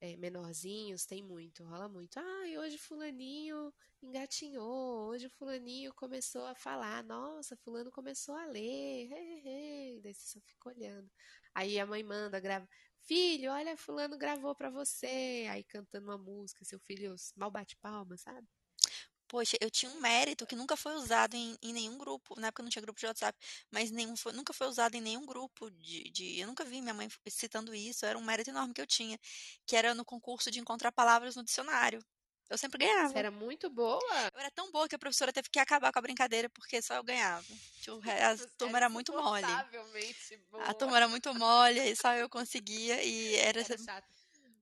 é, menorzinhos, tem muito, rola muito. Ah, hoje fulaninho engatinhou, hoje fulaninho começou a falar, nossa, fulano começou a ler, hey, hey. daí você só fica olhando. Aí a mãe manda, grava, filho, olha, fulano gravou para você, aí cantando uma música, seu filho mal bate palma, sabe? Poxa, eu tinha um mérito que nunca foi usado em, em nenhum grupo. Na época não tinha grupo de WhatsApp, mas nenhum foi, nunca foi usado em nenhum grupo de, de, Eu nunca vi minha mãe citando isso. Era um mérito enorme que eu tinha, que era no concurso de encontrar palavras no dicionário. Eu sempre ganhava. Você era muito boa? Eu era tão boa que a professora teve que acabar com a brincadeira porque só eu ganhava. A turma era muito mole. Boa. A turma era muito mole e só eu conseguia e era. era chato.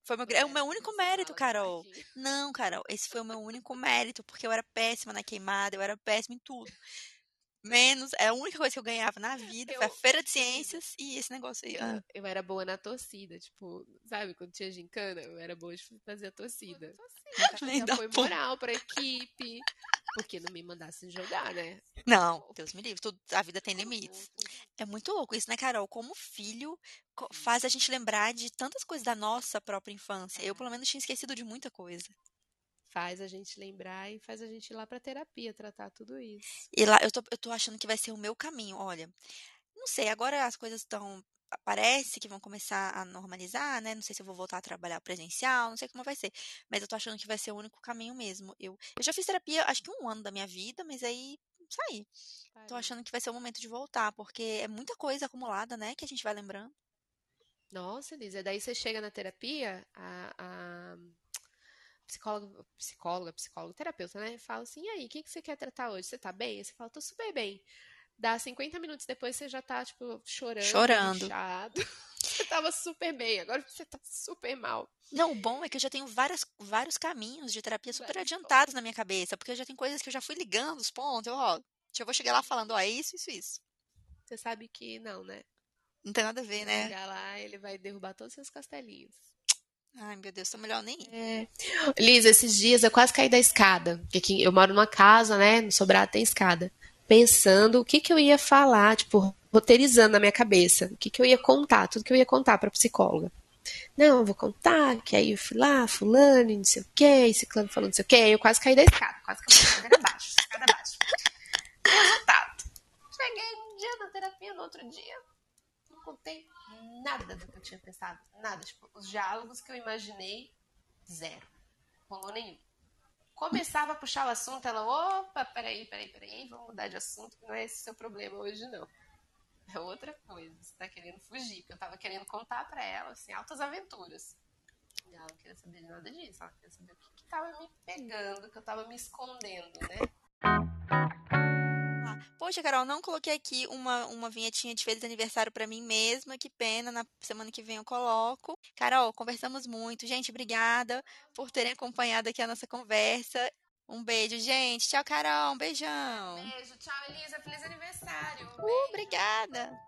Foi meu, é o meu único mérito, Carol. Não, Carol, esse foi o meu único mérito, porque eu era péssima na queimada, eu era péssima em tudo. Menos, é a única coisa que eu ganhava na vida, eu, foi a feira de ciências e esse negócio aí. Ah. Eu, era boa na torcida, tipo, sabe, quando tinha gincana, eu era boa de fazer a torcida. torcida. foi moral pra equipe, porque não me mandassem jogar, né? Não, Deus me livre, tudo, a vida tem limites. É muito louco isso, né, Carol? Como filho faz a gente lembrar de tantas coisas da nossa própria infância. Eu, pelo menos, tinha esquecido de muita coisa faz a gente lembrar e faz a gente ir lá para terapia tratar tudo isso. E lá eu tô, eu tô achando que vai ser o meu caminho. Olha, não sei, agora as coisas estão parece que vão começar a normalizar, né? Não sei se eu vou voltar a trabalhar presencial, não sei como vai ser. Mas eu tô achando que vai ser o único caminho mesmo. Eu, eu já fiz terapia, acho que um ano da minha vida, mas aí saí. Tô achando que vai ser o momento de voltar, porque é muita coisa acumulada, né? Que a gente vai lembrando. Nossa, Elisa, daí você chega na terapia, a, a psicóloga, psicóloga, psicólogo, terapeuta, né? Fala assim, e aí, o que, que você quer tratar hoje? Você tá bem? Aí você fala, tô super bem. Dá 50 minutos depois você já tá, tipo, chorando. Chorando. Inchado. Você tava super bem, agora você tá super mal. Não, o bom é que eu já tenho várias, vários caminhos de terapia super vários adiantados pontos. na minha cabeça, porque eu já tenho coisas que eu já fui ligando os pontos. Eu, ó, eu vou chegar lá falando, ó, é isso, isso, isso. Você sabe que não, né? Não tem nada a ver, né? Chegar lá, ele vai derrubar todos os seus castelinhos. Ai, meu Deus, tô melhor nem. É. Liz, esses dias eu quase caí da escada. Porque aqui eu moro numa casa, né? No sobrado tem escada pensando o que, que eu ia falar, tipo, roteirizando na minha cabeça, o que, que eu ia contar, tudo que eu ia contar para psicóloga. Não, vou contar, que aí eu fui lá, fulano, não sei o que, esse clã falou não sei o que, aí eu quase caí da escada, quase caí da escada abaixo, escada abaixo. Resultado. Cheguei um dia na terapia, no outro dia, não contei nada do que eu tinha pensado, nada, tipo, os diálogos que eu imaginei, zero. Rolou nenhum começava a puxar o assunto, ela, opa, peraí, peraí, peraí, vamos mudar de assunto, não é esse seu problema hoje, não. É outra coisa, você tá querendo fugir, porque eu tava querendo contar para ela, assim, altas aventuras. E ela não queria saber de nada disso, ela queria saber o que, que tava me pegando, que eu tava me escondendo, né? Poxa, Carol, não coloquei aqui uma, uma vinhetinha de feliz aniversário para mim mesma. Que pena, na semana que vem eu coloco. Carol, conversamos muito. Gente, obrigada por terem acompanhado aqui a nossa conversa. Um beijo, gente. Tchau, Carol. Um beijão. Beijo. Tchau, Elisa. Feliz aniversário. Uh, obrigada.